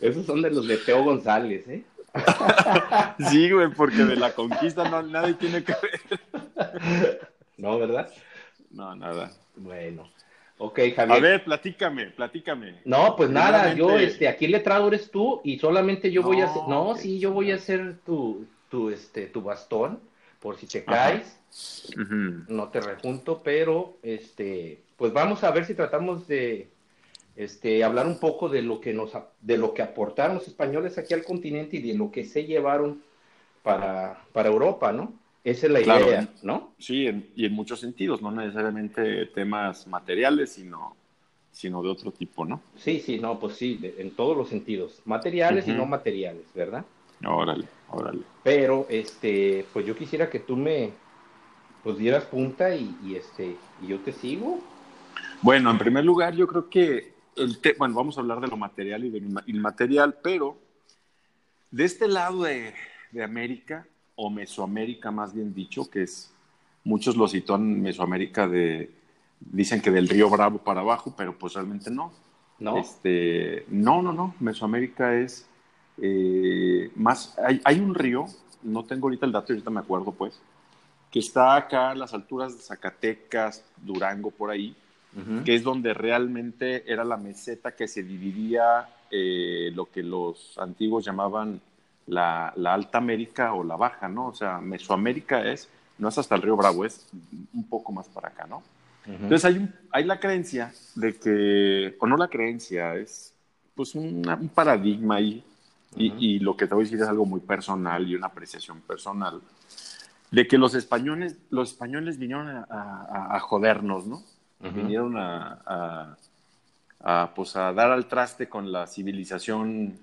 Esos son de los de Teo González, ¿eh? sí, güey, porque de la conquista no, nadie tiene que ver. no, ¿verdad? No, nada. Bueno. Ok, Javier. A ver, platícame, platícame. No, pues nada, yo, este, aquí el letrado eres tú y solamente yo voy a hacer, no, sí, yo voy a hacer tu, tu, este, tu bastón, por si te caes, no te rejunto, pero, este, pues vamos a ver si tratamos de, este, hablar un poco de lo que nos, de lo que aportaron los españoles aquí al continente y de lo que se llevaron para, para Europa, ¿no? Esa es la idea, ¿no? Sí, y en muchos sentidos, no necesariamente temas materiales, sino, sino de otro tipo, ¿no? Sí, sí, no, pues sí, en todos los sentidos, materiales y no materiales, ¿verdad? Órale, órale. Pero, este, pues yo quisiera que tú me, pues dieras punta y, este, y yo te sigo. Bueno, en primer lugar, yo creo que el bueno, vamos a hablar de lo material y de lo inmaterial, pero de este lado de, de América, o Mesoamérica más bien dicho, que es, muchos lo sitúan Mesoamérica de, dicen que del río Bravo para abajo, pero pues realmente no. No. Este, no, no, no, Mesoamérica es eh, más, hay, un río, no tengo ahorita el dato, ahorita me acuerdo pues, que está acá a las alturas de Zacatecas, Durango, por ahí, que es donde realmente era la meseta que se dividía eh, lo que los antiguos llamaban la, Alta América o la Baja, ¿no? O sea, Mesoamérica es, no es hasta el río Bravo, es un poco más para acá, ¿no? Entonces hay, hay la creencia de que, o no la creencia, es pues un paradigma ahí, y, lo que te voy a decir es algo muy personal y una apreciación personal, de que los españoles, los españoles vinieron a, jodernos, ¿no? Vinieron a, pues a dar al traste con la civilización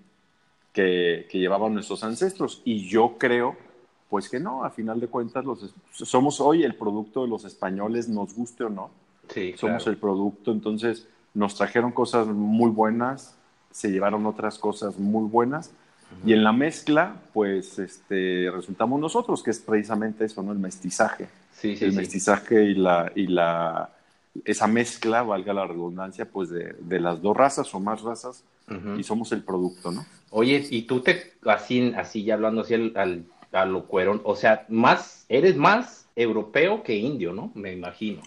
que, llevaban nuestros ancestros. Y yo creo, pues que no, a final de cuentas los, somos hoy el producto de los españoles, nos guste o no. Sí, somos el producto, entonces nos trajeron cosas muy buenas, se llevaron otras cosas muy buenas. Y en la mezcla, pues, este, resultamos nosotros, que es precisamente eso, ¿no? El mestizaje. Sí, sí, el mestizaje y la, y la, esa mezcla, valga la redundancia, pues, de, de las dos razas o más razas, y somos el producto, ¿no? Oye, y tú te, así, así ya hablando así al, al, lo cuerón, o sea, más, eres más europeo que indio, ¿no? Me imagino.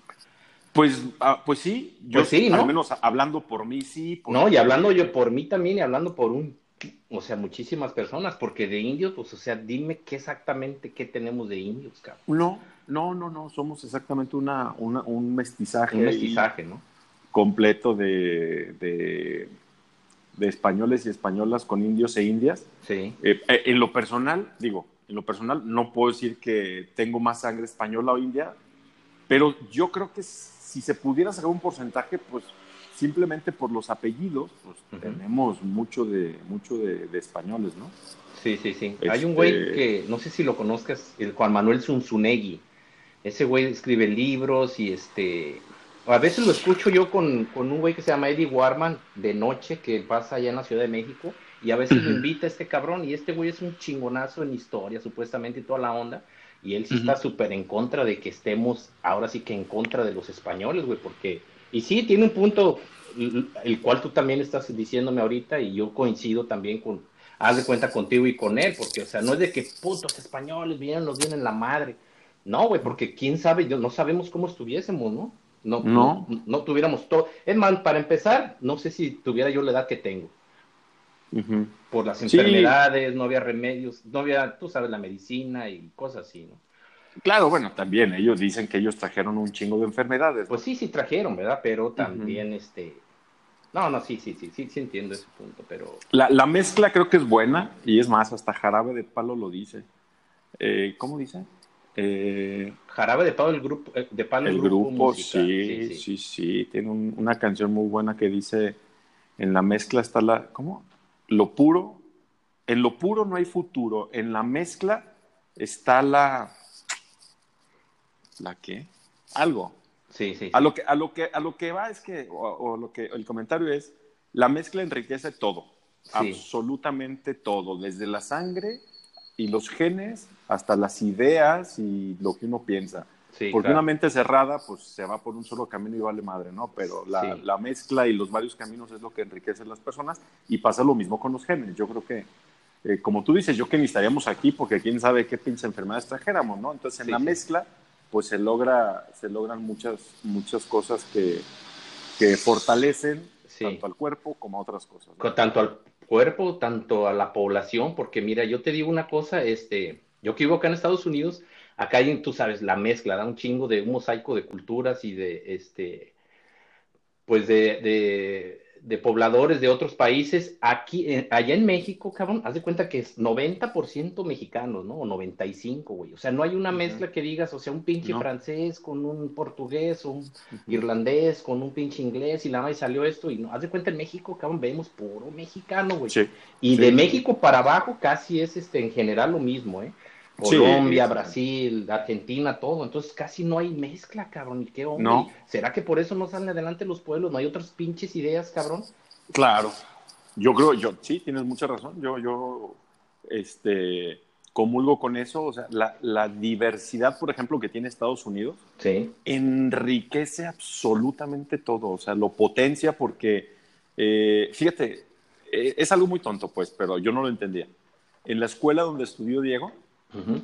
Pues, ah, pues sí, yo pues sí, ¿no? al menos hablando por mí sí. no, y hablando yo por mí también y hablando por un, o sea, muchísimas personas, porque de indios, pues, o sea, dime qué exactamente qué tenemos de indios, cabrón. No, no, no, no, somos exactamente una, una un mestizaje. Un mestizaje, ¿no? Completo de, de de españoles y españolas con indios e indias. Sí. Eh, eh, en lo personal, digo, en lo personal no puedo decir que tengo más sangre española o india, pero yo creo que si se pudiera sacar un porcentaje, pues simplemente por los apellidos, pues tenemos mucho de mucho de, españoles, ¿no? Sí, sí, sí. Hay un güey este que, no sé si lo conozcas, el Juan Manuel Zunzunegui. Ese güey escribe libros y este a veces lo escucho yo con, un güey que se llama Eddie Warman de noche que pasa allá en la Ciudad de México y a veces lo invita este cabrón y este güey es un chingonazo en historia supuestamente y toda la onda y él sí está súper en contra de que estemos ahora sí que en contra de los españoles, güey, porque y sí tiene un punto el cual tú también estás diciéndome ahorita y yo coincido también con haz de cuenta contigo y con él, porque o sea, no es de que putos españoles vienen, nos vienen la madre. No, güey, porque quién sabe, no sabemos cómo estuviésemos, ¿no? No, no. no, tuviéramos todo. Es más, para empezar, no sé si tuviera yo la edad que tengo. Por las enfermedades, no había remedios, no había, tú sabes, la medicina y cosas así, ¿no? Claro, bueno, también ellos dicen que ellos trajeron un chingo de enfermedades. Pues sí, sí trajeron, ¿verdad? Pero también, este... No, no, sí, sí, sí, sí, sí entiendo ese punto, pero... La, la mezcla creo que es buena, y es más, hasta Jarabe de Palo lo dice. Eh, ¿Cómo dice? Eh, Jarabe de Palo, el grupo, eh, de Palo, el, grupo, sí, sí, sí, Tiene una canción muy buena que dice, en la mezcla está la, ¿cómo? Lo puro, en lo puro no hay futuro, en la mezcla está la, ¿la qué? Algo. Sí, sí. A lo que, a lo que, a lo que va es que, o, lo que, el comentario es, la mezcla enriquece todo, absolutamente todo, desde la sangre y los genes hasta las ideas y lo que uno piensa. Porque una mente cerrada, pues se va por un solo camino y vale madre, ¿no? Pero la, la, mezcla y los varios caminos es lo que enriquece a las personas y pasa lo mismo con los genes. Yo creo que, eh, como tú dices, yo que ni estaríamos aquí porque quién sabe qué pinche enfermedad extrajéramos, ¿no? Entonces en la mezcla, pues se, logra, se logran muchas, muchas cosas que, que fortalecen tanto al cuerpo como a otras cosas. Tanto al cuerpo, tanto a la población, porque mira, yo te digo una cosa, este, yo que vivo acá en Estados Unidos, acá hay, tú sabes, la mezcla, da un chingo de un mosaico de culturas y de, este, pues de, de, pobladores de otros países. Aquí, eh, allá en México, cabrón, haz de cuenta que es 90% mexicanos, ¿no? O 95, güey. O sea, no hay una mezcla que digas, o sea, un pinche francés con un portugués, un irlandés con un pinche inglés y la más salió esto y no, haz de cuenta en México, cabrón, vemos puro mexicano, güey. Y de México para abajo casi es este en general lo mismo, ¿eh? Colombia, Brasil, Argentina, todo. Entonces casi no hay mezcla, cabrón. ¿Y qué hombre? ¿Será que por eso no salen adelante los pueblos? ¿No hay otras pinches ideas, cabrón? Claro. Yo creo, yo, sí, tienes mucha razón. Yo, yo, este, comulgo con eso. O sea, la, diversidad, por ejemplo, que tiene Estados Unidos, sí. enriquece absolutamente todo. O sea, lo potencia porque, eh, fíjate, eh, es algo muy tonto, pues, pero yo no lo entendía. En la escuela donde estudió Diego,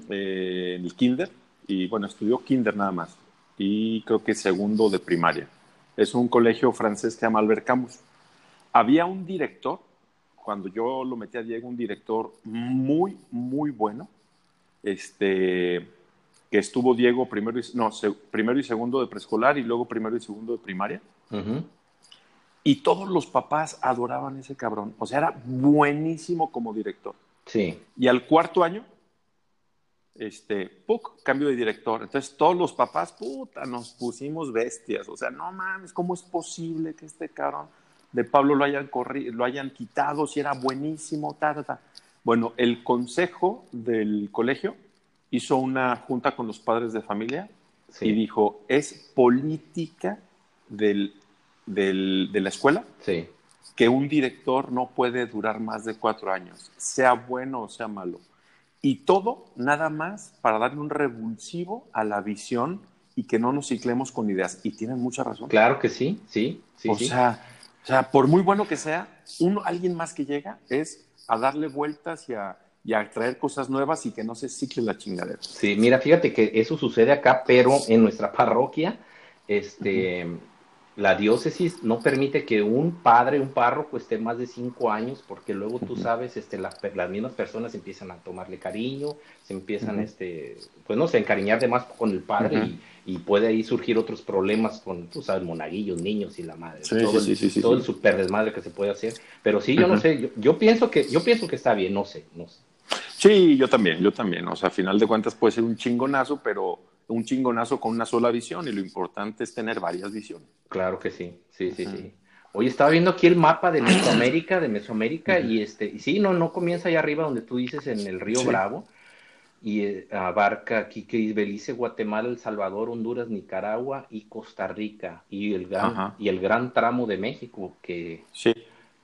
eh, en el kinder, y bueno, estudió kinder nada más, y creo que segundo de primaria. Es un colegio francés que se llama Albert Camus. Había un director, cuando yo lo metí a Diego, un director muy, muy bueno, este, que estuvo Diego primero y, no, primero y segundo de preescolar y luego primero y segundo de primaria. Y todos los papás adoraban ese cabrón. O sea, era buenísimo como director. Sí. Y al cuarto año este, ¡puc! cambio de director. Entonces todos los papás, puta, nos pusimos bestias. O sea, no mames, ¿cómo es posible que este cabrón de Pablo lo hayan, lo hayan quitado si era buenísimo? Ta, ta, Bueno, el consejo del colegio hizo una junta con los padres de familia y dijo, es política del, del, de la escuela sí. que un director no puede durar más de cuatro años, sea bueno o sea malo. Y todo nada más para darle un revulsivo a la visión y que no nos ciclemos con ideas. Y tienen mucha razón. Claro que sí, sí, sí. O, Sea, o sea, por muy bueno que sea, uno, alguien más que llega es a darle vueltas y a, traer cosas nuevas y que no se cicle la chingadera. Sí, mira, fíjate que eso sucede acá, pero en nuestra parroquia, este la diócesis no permite que un padre, un párroco esté más de cinco años, porque luego tú sabes, este, las, las mismas personas empiezan a tomarle cariño, se empiezan, este, pues no sé, encariñar de más con el padre y, puede ahí surgir otros problemas con, tú sabes, monaguillos, niños y la madre, todo, el, todo el super desmadre que se puede hacer. Pero sí, yo no sé, yo, yo, pienso que, yo pienso que está bien, no sé, no sé. Sí, yo también, yo también. O sea, a final de cuentas puede ser un chingonazo, pero un chingonazo con una sola visión y lo importante es tener varias visiones. Claro que sí, sí, sí, sí. Hoy estaba viendo aquí el mapa de Mesoamérica, de Mesoamérica, y este, y sí, no, no comienza allá arriba donde tú dices en el río Bravo, y eh, abarca aquí que Belice, Guatemala, El Salvador, Honduras, Nicaragua y Costa Rica, y el gran, y el gran tramo de México, que sí.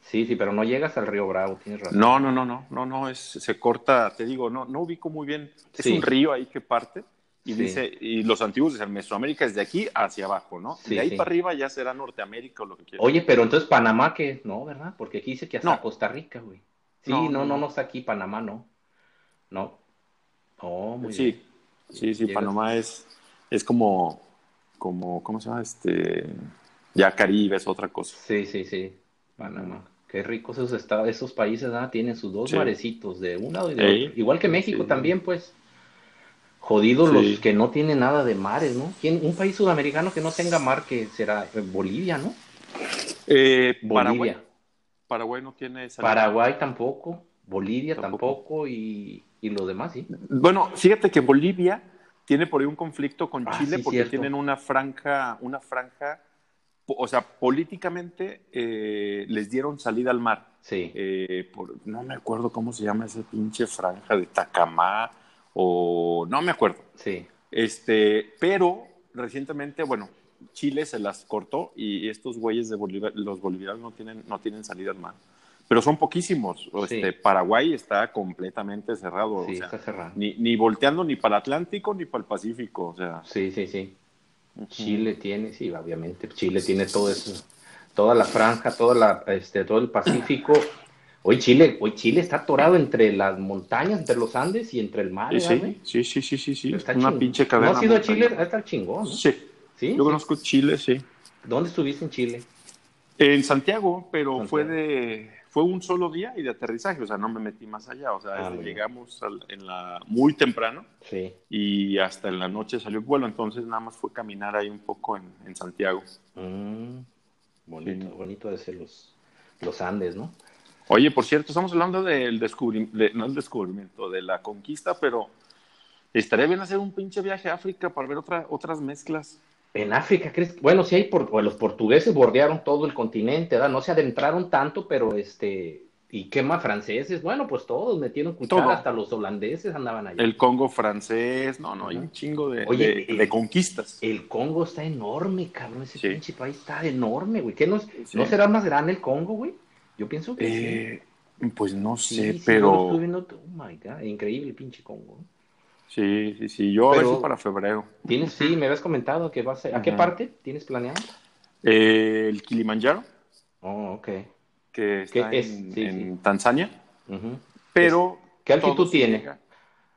Sí, sí, pero no llegas al río Bravo, tienes razón. No, no, no, no, no, no, es, se corta, te digo, no, no ubico muy bien, es un río ahí que parte, y dice, y los antiguos dicen Mesoamérica es de aquí hacia abajo, ¿no? de ahí para arriba ya será Norteamérica o lo que quieras. Oye, pero entonces Panamá, que no, ¿verdad? Porque aquí dice que hasta Costa Rica, güey. Sí, no no, no, no, está aquí, Panamá no. No. Oh, muy sí, bien. Sí, sí, Panamá es, es como, como, ¿cómo se llama? Este, ya Caribe es otra cosa. Sí, sí, sí, Panamá. Qué ricos esos estados, esos países, ¿verdad? Tienen sus dos marecitos de un lado y de otro. Igual que México también, pues. Jodidos los que no tienen nada de mares, ¿no? Un país sudamericano que no tenga mar, que será eh, Bolivia, ¿no? Eh, Bolivia. Paraguay. no tiene esa Paraguay tampoco, Bolivia tampoco, y, y, lo demás, sí. Bueno, fíjate que Bolivia tiene por ahí un conflicto con ah, Chile porque tienen una franja, una franja, o sea, políticamente eh, les dieron salida al mar. Sí. por, no me acuerdo cómo se llama esa pinche franja de Tacamá o no me acuerdo. Sí. Este, pero recientemente, bueno, Chile se las cortó y estos güeyes de Bolivia, los bolivianos no tienen, no tienen salida al mar. pero son poquísimos. Este, Paraguay está completamente cerrado. Sí, está cerrado. Ni, ni volteando ni para el Atlántico ni para el Pacífico. O sea. Sí, sí, sí. Chile tiene, sí, obviamente. Chile tiene todo eso, toda la franja, toda la, este, todo el Pacífico. Hoy Chile, hoy Chile está atorado entre las montañas, entre los Andes y entre el mar. Sí, sí, sí, sí, sí, sí. Una pinche cadena. ¿No has ido a Chile? Está el chingón. Sí. sí. Yo conozco Chile, sí. ¿Dónde estuviste en Chile? En Santiago, pero fue de fue un solo día y de aterrizaje, o sea, no me metí más allá, o sea, ah, llegamos en la muy temprano sí. y hasta en la noche salió el vuelo, entonces nada más fue caminar ahí un poco en, Santiago. Mm, bonito, bonito de ser los, los Andes, ¿no? Oye, por cierto, estamos hablando del descubrimiento, no el descubrimiento, de la conquista, pero estaría bien hacer un pinche viaje a África para ver otra, otras mezclas. En África, ¿crees? Bueno, sí hay, por, los portugueses bordearon todo el continente, ¿verdad? No se adentraron tanto, pero este, ¿y qué más franceses? Bueno, pues todos metieron cuchara, hasta los holandeses andaban allá. El Congo francés, no, no, hay un chingo de, de, conquistas. El Congo está enorme, cabrón, ese pinche país está enorme, güey. ¿Qué no, ¿No será más grande el Congo, güey? Yo pienso que sí. Eh, pues no sé, pero... oh my God, increíble pinche Congo. Sí, sí, sí. Yo a para febrero. ¿Tienes, sí, me habías comentado que va a ser. ¿A qué parte tienes planeado? Eh, el Kilimanjaro. Oh, ok. Que está en, Tanzania. Pero. ¿Qué altitud tiene?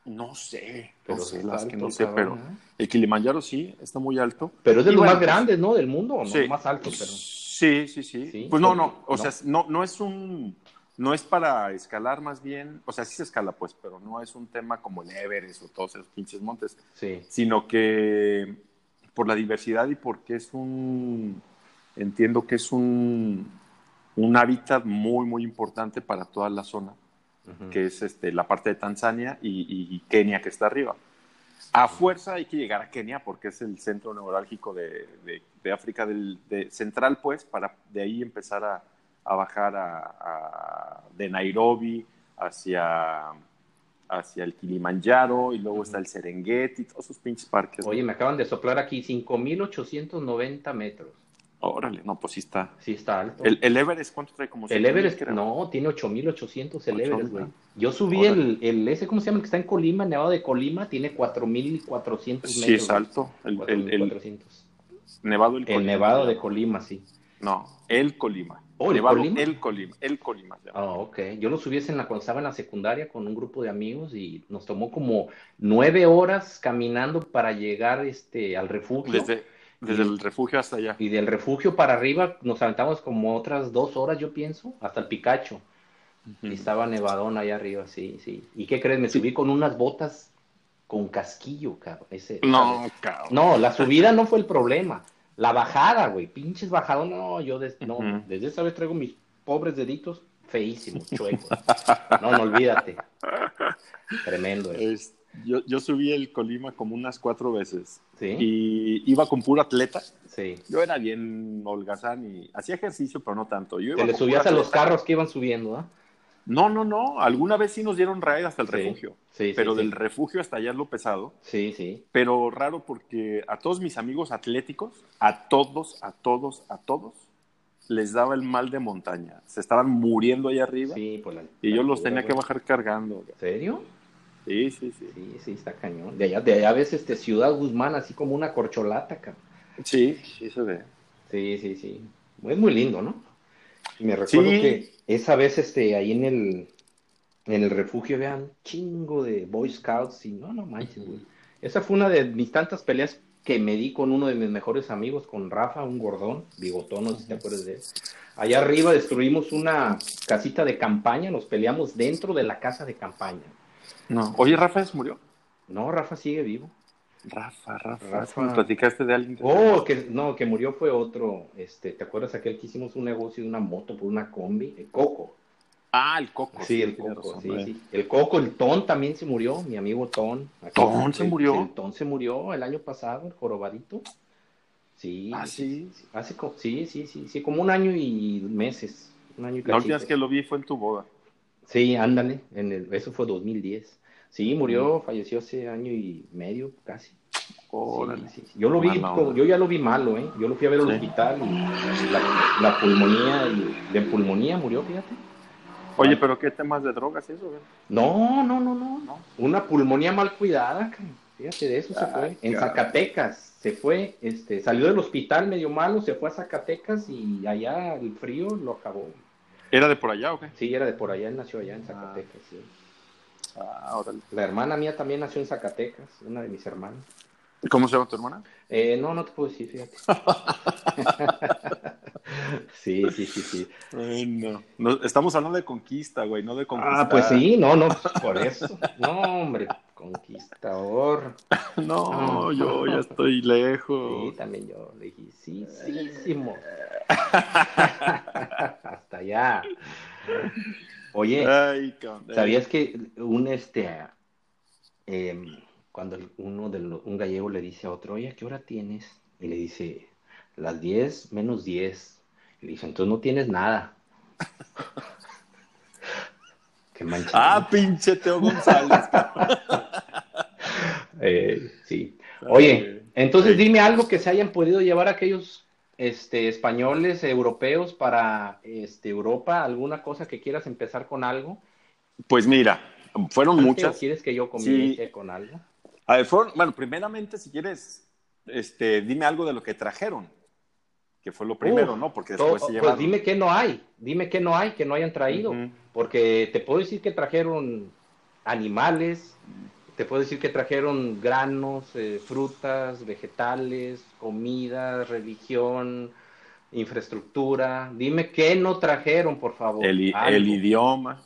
No sé, pero no sé, las que no sé, pero el Kilimanjaro sí, está muy alto. Pero es de los más grandes, ¿no? Del mundo, ¿no? Sí. Más alto, pero. Sí, sí, sí. Pues no, no, o sea, no, no es un no es para escalar más bien, o sea, sí se escala pues, pero no es un tema como el Everest o todos esos pinches montes, sí. sino que por la diversidad y porque es un, entiendo que es un, un hábitat muy, muy importante para toda la zona, que es este, la parte de Tanzania y, Kenia que está arriba. A fuerza hay que llegar a Kenia porque es el centro neurálgico de, de, África del, central, pues, para de ahí empezar a, a bajar a, de Nairobi hacia, hacia el Kilimanjaro y luego está el Serengeti, todos esos pinches parques. Oye, me acaban de soplar aquí 5.890 metros. Órale, no, pues sí está. Sí está alto. ¿El, Everest cuánto trae? Como el Everest, no, tiene 8.800 el Everest, güey. Yo subí el, el, ese, ¿cómo se llama? El que está en Colima, Nevado de Colima, tiene 4.400 metros. Sí, es alto. El, Nevado, el Nevado de Colima, sí. No, el Colima. Oh, ¿el Colima? El Colima, el Colima. Ah, ok. Yo lo subí en la, cuando estaba en la secundaria con un grupo de amigos y nos tomó como nueve horas caminando para llegar este, al refugio. Desde, desde el refugio hasta allá. Y del refugio para arriba nos aventamos como otras dos horas, yo pienso, hasta el Picacho. Y estaba nevadón allá arriba, sí, sí. ¿Y qué crees? Me subí con unas botas con casquillo, cabrón. Ese, no, cabrón. No, la subida no fue el problema. La bajada, güey, pinches bajadas, no, yo no, desde esa vez traigo mis pobres deditos feísimos, chuecos. no, no olvídate. Tremendo. Es, yo, yo, subí el Colima como unas cuatro veces. ¿Sí? Y iba con puro atleta. Sí. Yo era bien holgazán y hacía ejercicio, pero no tanto. Yo Te le subías a los carros que iban subiendo, ¿ah? No, no, no. Alguna vez sí nos dieron raid hasta el refugio. Sí, pero del refugio hasta allá es lo pesado. Sí, sí. Pero raro porque a todos mis amigos atléticos, a todos, a todos, a todos, les daba el mal de montaña. Se estaban muriendo ahí arriba. Sí, por la, y yo los tenía que bajar cargando. ¿En serio? Sí, sí, sí. Sí, sí, está cañón. De allá, de allá ves este Ciudad Guzmán así como una corcholata, cabrón. Sí, sí se ve. Sí, sí, sí. Es muy lindo, ¿no? Me recuerdo que esa vez este, ahí en el, en el refugio vean chingo de Boy Scouts y no, no manches, güey. Esa fue una de mis tantas peleas que me di con uno de mis mejores amigos, con Rafa, un gordón, bigotón, no sé si te acuerdas de él. Allá arriba destruimos una casita de campaña, nos peleamos dentro de la casa de campaña. No. Oye, Rafa se murió. No, Rafa sigue vivo. Rafa, Rafa, Rafa. platicaste de alguien? oh, que no, que murió fue otro, este, ¿te acuerdas aquel que hicimos un negocio de una moto por una combi? El Coco. Ah, el Coco. Sí, el Coco, sí, sí. El Coco, el Ton también se murió, mi amigo Ton. ¿Ton se murió? El Ton se murió el año pasado, el jorobadito. Sí. Ah, sí. Hace, sí, sí, sí, sí, como un año y meses. Un año y La última vez que lo vi fue en tu boda. Sí, ándale, en el, eso fue 2010. Sí, murió, falleció hace año y medio, casi. Yo lo vi, yo ya lo vi malo, ¿eh? Yo lo fui a ver al hospital y la, pulmonía, y de pulmonía murió, fíjate. Oye, pero ¿qué temas de drogas eso? No, no, no, no, Una pulmonía mal cuidada, fíjate, de eso se fue. En Zacatecas se fue, este, salió del hospital medio malo, se fue a Zacatecas y allá el frío lo acabó. ¿Era de por allá o qué? Sí, era de por allá, él nació allá en Zacatecas, sí. Ah, La hermana mía también nació en Zacatecas, una de mis hermanas. ¿Cómo se llama tu hermana? Eh, no, no te puedo decir, fíjate. sí, sí, sí, sí. no. estamos hablando de conquista, güey, no de conquista. Ah, pues sí, no, no, por eso. No, hombre, conquistador. no, yo ya estoy lejos. Sí, también yo, lejísimo. Hasta allá. Oye, ¿sabías que un este eh, cuando uno de un gallego le dice a otro, oye, ¿a qué hora tienes? Y le dice, las 10 menos 10. Y le dice, entonces no tienes nada. qué mancha. Ah, pinche Teo González. eh, sí. Oye, entonces dime algo que se hayan podido llevar aquellos este, españoles, europeos para este, Europa, alguna cosa que quieras empezar con algo. Pues mira, fueron muchas. ¿Quieres que yo comience con algo? A ver, bueno, primeramente, si quieres, este, dime algo de lo que trajeron, que fue lo primero, ¿no? Porque después se Pues dime que no hay, dime que no hay, que no hayan traído, porque te puedo decir que trajeron animales, te puedo decir que trajeron granos, eh, frutas, vegetales, comida, religión, infraestructura. Dime qué no trajeron, por favor. El, el idioma.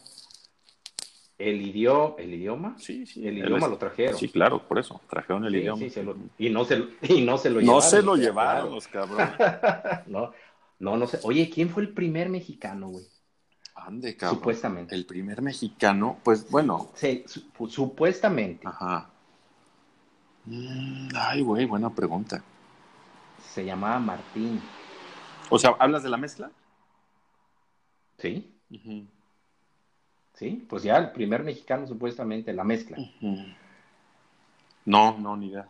El, idioma, ¿El idioma? Sí, sí. El idioma lo trajeron. Sí, claro, por eso. Trajeron el idioma. Sí, y, no se, y no se lo llevaron. No se lo llevaron los cabrones. no, no, no sé. Oye, ¿quién fue el primer mexicano, güey? Ande, cabrón. Supuestamente. El primer mexicano, pues bueno. Sí, supuestamente. Ajá. Mm, ay, güey, buena pregunta. Se llamaba Martín. O sea, ¿hablas de la mezcla? Sí. Sí, pues ya el primer mexicano supuestamente, la mezcla. No, no, ni idea.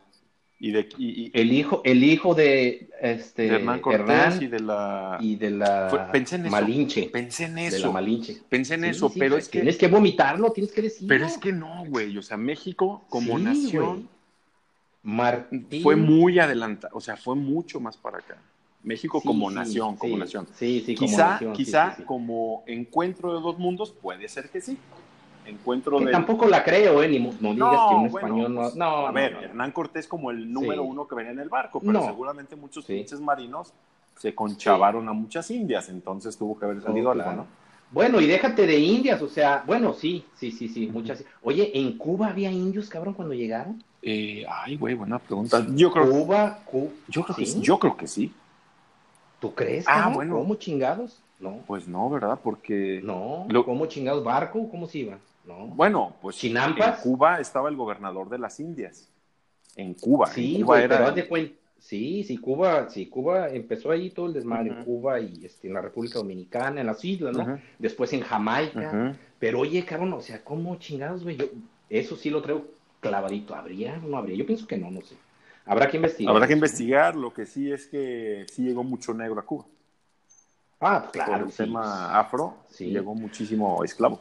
Y de, el hijo, el hijo de este Hernán Cortés y de la y de la pensé en eso, Malinche. Pensé en eso. De la Malinche. Pensé en eso, pero es que tienes que vomitarlo, tienes que decirlo. Pero es que no, güey, o sea, México como nación Martín... fue muy adelantado, o sea, fue mucho más para acá. México como nación, como nación. Sí, sí, quizá, como Quizá como encuentro de dos mundos, puede ser que sí. Encuentro de... Tampoco la creo, ¿eh? Ni, no digas que un español no... no a ver, Hernán Cortés como el número uno que venía en el barco, pero seguramente muchos pinches marinos se conchavaron a muchas indias, entonces tuvo que haber salido algo, ¿no? Bueno, y déjate de indias, o sea, bueno, sí, sí, sí, sí, muchas. Oye, ¿en Cuba había indios, cabrón, cuando llegaron? Eh, ay, güey, buena pregunta. Yo creo, Cuba, yo creo que sí. Yo creo que sí. ¿Tú crees? Ah, bueno. ¿Cómo chingados? No. Pues no, ¿verdad? Porque. No. ¿Cómo chingados? ¿Barco? ¿Cómo se iba? No. Bueno, pues. ¿Chinampas? En Cuba estaba el gobernador de las Indias. En Cuba. Sí, Cuba era... pero haz de cuenta. Sí, sí, Cuba, sí, Cuba empezó ahí todo el desmadre, en Cuba y este, en la República Dominicana, en las islas, ¿no? Después en Jamaica. Pero oye, cabrón, o sea, ¿cómo chingados, güey? Yo, eso sí lo traigo clavadito. ¿Habría o no habría? Yo pienso que no, no sé. Habrá que investigar. Habrá que investigar. Lo que sí es que sí llegó mucho negro a Cuba. Ah, pues claro. Por el tema afro, sí. llegó muchísimo esclavo.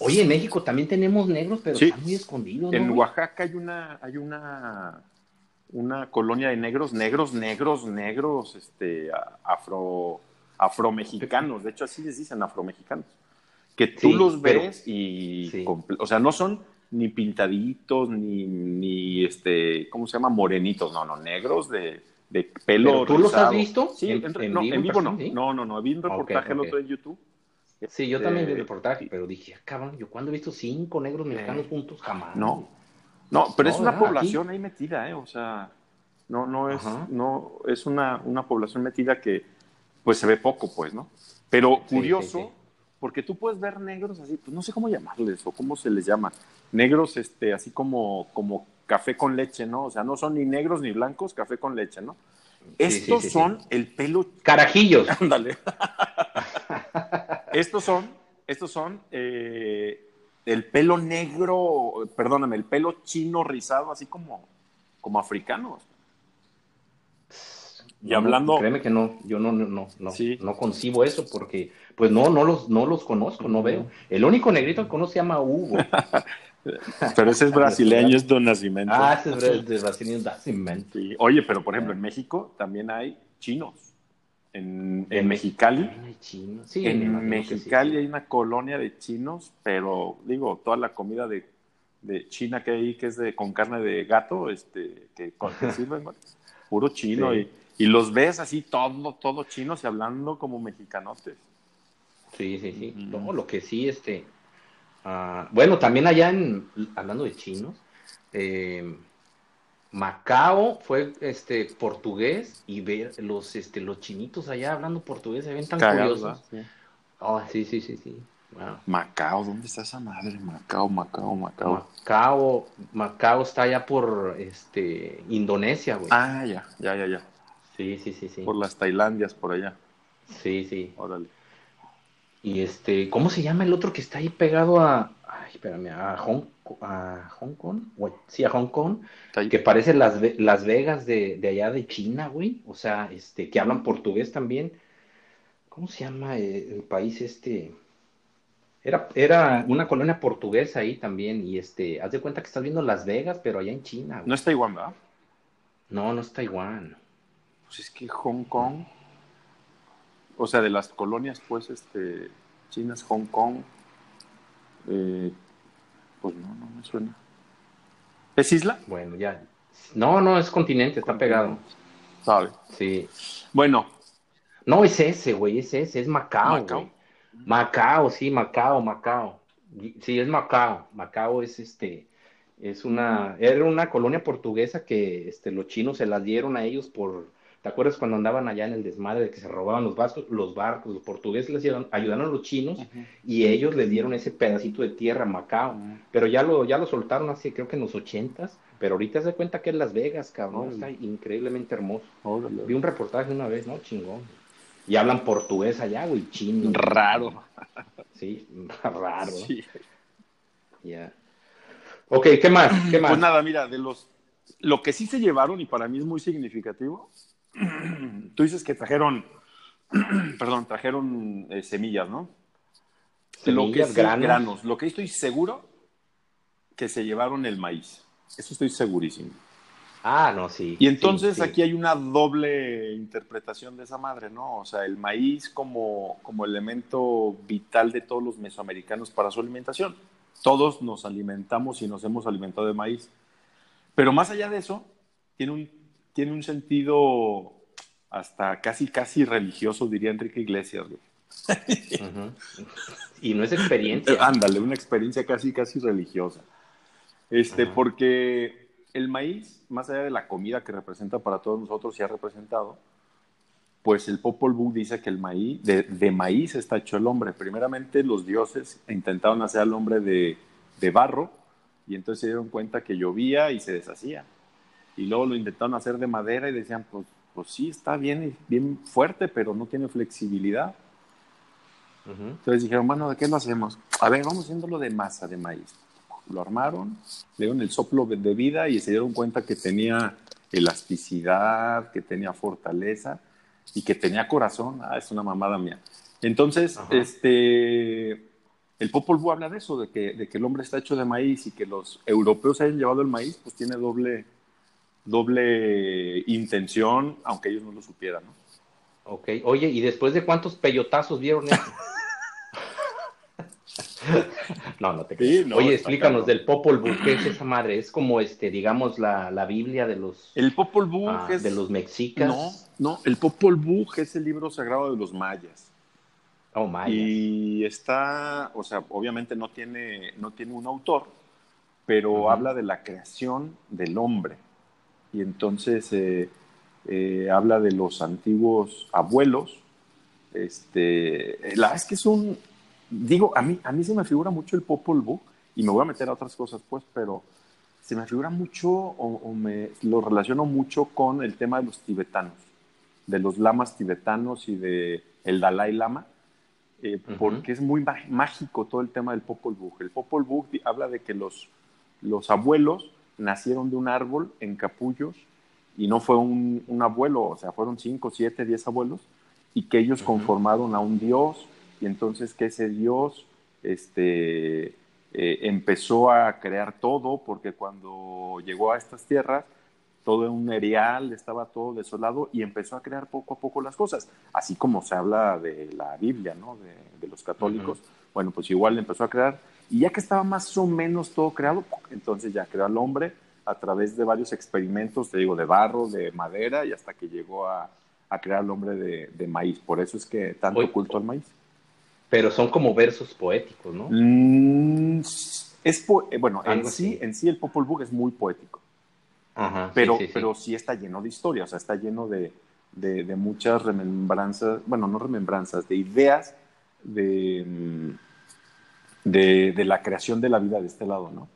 Oye, en México también tenemos negros, pero están muy escondidos. En Oaxaca hay una, hay una, una colonia de negros, negros, negros, negros, este, afro, afromexicanos. De hecho, así les dicen afromexicanos. Que tú los ves y, o sea, no son ni pintaditos, ni, ni este, ¿cómo se llama? Morenitos, no, no, negros de, de pelo. ¿Tú los has visto? Sí, en, vivo, no. No, no, no. Vi un reportaje el otro en YouTube. Sí, yo también vi el este, reportaje, pero dije, ah, cabrón, yo cuando he visto cinco negros mexicanos juntos, jamás. No, no, pero es una población ahí metida, ¿eh? O sea, no, no es, no, es una, una población metida que, pues se ve poco, pues, ¿no? Pero curioso, porque tú puedes ver negros así, pues no sé cómo llamarles o cómo se les llama. Negros, este, así como, como café con leche, ¿no? O sea, no son ni negros ni blancos, café con leche, ¿no? Estos son el pelo. Carajillos. Ándale. Estos son, estos son eh, el pelo negro, perdóname, el pelo chino rizado, así como, como africanos. Y hablando. créeme que no, yo no, no, no, no, no concibo eso porque, pues no, no los, no los conozco, no veo. El único negrito que conozco se llama Hugo. pero ese es brasileño, es Don Nacimiento. Ah, ese es de brasileño Nacimiento. Oye, pero por ejemplo, en México también hay chinos. En, en Mexicali. Hay chinos. Sí, en Mexicali hay una colonia de chinos, pero digo, toda la comida de, de China que hay que es de, con carne de gato, este, que, que sirven, puro chino. Y, y los ves así, todo, todo chinos y hablando como mexicanotes. Sí, sí, sí. No, lo que sí, este. Uh, bueno, también allá en. Hablando de chinos. Eh, Macao fue este portugués y ver los este los chinitos allá hablando portugués se ven tan curiosos. Sí. Oh, sí, sí, sí, sí. Macao, ¿dónde está esa madre? Macao, Macao, Macao. Macao, Macao está allá por este Indonesia, güey. Ah, ya, ya, ya, ya. Sí, sí, sí, sí. Por las Tailandias por allá. Sí, sí. Órale. Y este, ¿cómo se llama el otro que está ahí pegado a, ay, espérame, a Hong, a Hong Kong? Sí, a Hong Kong, que parece las, las Vegas de, de, allá de China, güey. O sea, este, que hablan portugués también. ¿Cómo se llama el, país este? Era, era una colonia portuguesa ahí también, y este, haz de cuenta que estás viendo Las Vegas, pero allá en China. Güey. No es Taiwán, ¿verdad? No, no es Taiwán. Pues es que Hong Kong o sea, de las colonias, pues, este, chinas, Hong Kong, eh, pues no, no me suena. ¿Es isla? Bueno, ya. No, no, es continente, está pegado. ¿Sabe? Sí. Bueno. No, es ese, güey, es ese, es Macao. Macao. Macao, sí, Macao, Macao. Sí, es Macao. Macao es este, es una, era una colonia portuguesa que este, los chinos se las dieron a ellos por ¿Te acuerdas cuando andaban allá en el desmadre de que se robaban los barcos? Los barcos, los portugueses les dieron, ayudaron a los chinos y ellos les dieron ese pedacito de tierra a Macao. Pero ya lo, ya lo soltaron así, creo que en los ochentas. Pero ahorita se cuenta que es Las Vegas, cabrón. Está increíblemente hermoso. Vi un reportaje una vez, ¿no? Chingón. Y hablan portugués allá, güey, chino. Raro. Sí, raro. Sí. Ya. Ok, ¿qué más? ¿Qué más? Pues nada, mira, de los. Lo que sí se llevaron, y para mí es muy significativo, tú dices que trajeron, perdón, trajeron eh, semillas, ¿no? Semillas, lo que granos. Lo que estoy seguro que se llevaron el maíz. Eso estoy segurísimo. Ah, no, sí. Y entonces aquí hay una doble interpretación de esa madre, ¿no? O sea, el maíz como, como elemento vital de todos los mesoamericanos para su alimentación. Todos nos alimentamos y nos hemos alimentado de maíz. Pero más allá de eso, tiene un tiene un sentido hasta casi, casi religioso, diría Enrique Iglesias, Y no es experiencia. Ándale, una experiencia casi, casi religiosa. Este, porque el maíz, más allá de la comida que representa para todos nosotros y ha representado, pues el Popol Vuh dice que el maíz, de, de, maíz está hecho el hombre. Primeramente los dioses intentaron hacer al hombre de, de barro y entonces se dieron cuenta que llovía y se deshacía y luego lo intentaron hacer de madera y decían, pues, pues sí, está bien, bien fuerte, pero no tiene flexibilidad. Entonces dijeron, bueno, ¿de qué lo hacemos? A ver, vamos haciéndolo de masa de maíz. Lo armaron, le dieron el soplo de vida y se dieron cuenta que tenía elasticidad, que tenía fortaleza y que tenía corazón. Ah, es una mamada mía. Entonces, este, el Popol Vuh habla de eso, de que, de que el hombre está hecho de maíz y que los europeos hayan llevado el maíz, pues tiene doble, doble intención, aunque ellos no lo supieran, ¿no? Ok, oye, ¿y después de cuántos peyotazos vieron eso? no, no te crees. oye, explícanos del Popol Vuh, ¿qué es esa madre? Es como, este, digamos, la, la Biblia de los... El Popol Vuh ah, es... De los mexicas. No, no, el Popol Vuh es el libro sagrado de los mayas. Oh, mayas. Y está, o sea, obviamente no tiene, no tiene un autor, pero habla de la creación del hombre y entonces eh, eh, habla de los antiguos abuelos. Este, la verdad es que es un, digo, a mí, a mí se me figura mucho el Popol Vuh, y me voy a meter a otras cosas pues, pero se me figura mucho o, me lo relaciono mucho con el tema de los tibetanos, de los lamas tibetanos y de el Dalai Lama, eh, porque es muy mágico todo el tema del Popol Vuh. El Popol Vuh habla de que los, los abuelos nacieron de un árbol en capullos y no fue un, abuelo, o sea, fueron cinco, siete, diez abuelos, y que ellos conformaron a un Dios, y entonces que ese Dios este, eh, empezó a crear todo, porque cuando llegó a estas tierras, todo un erial, estaba todo desolado y empezó a crear poco a poco las cosas, así como se habla de la Biblia, ¿no? De, los católicos. Bueno, pues igual empezó a crear y ya que estaba más o menos todo creado, entonces ya creó al hombre a través de varios experimentos, te digo, de barro, de madera y hasta que llegó a, crear al hombre de, maíz. Por eso es que tanto culto al maíz. Pero son como versos poéticos, ¿no? Mm, es eh, bueno, en sí, en sí el Popol Vuh es muy poético pero, sí, pero sí está lleno de historia, o sea, está lleno de, muchas remembranzas, bueno, no remembranzas, de ideas de, mm, de, la creación de la vida de este lado, ¿no?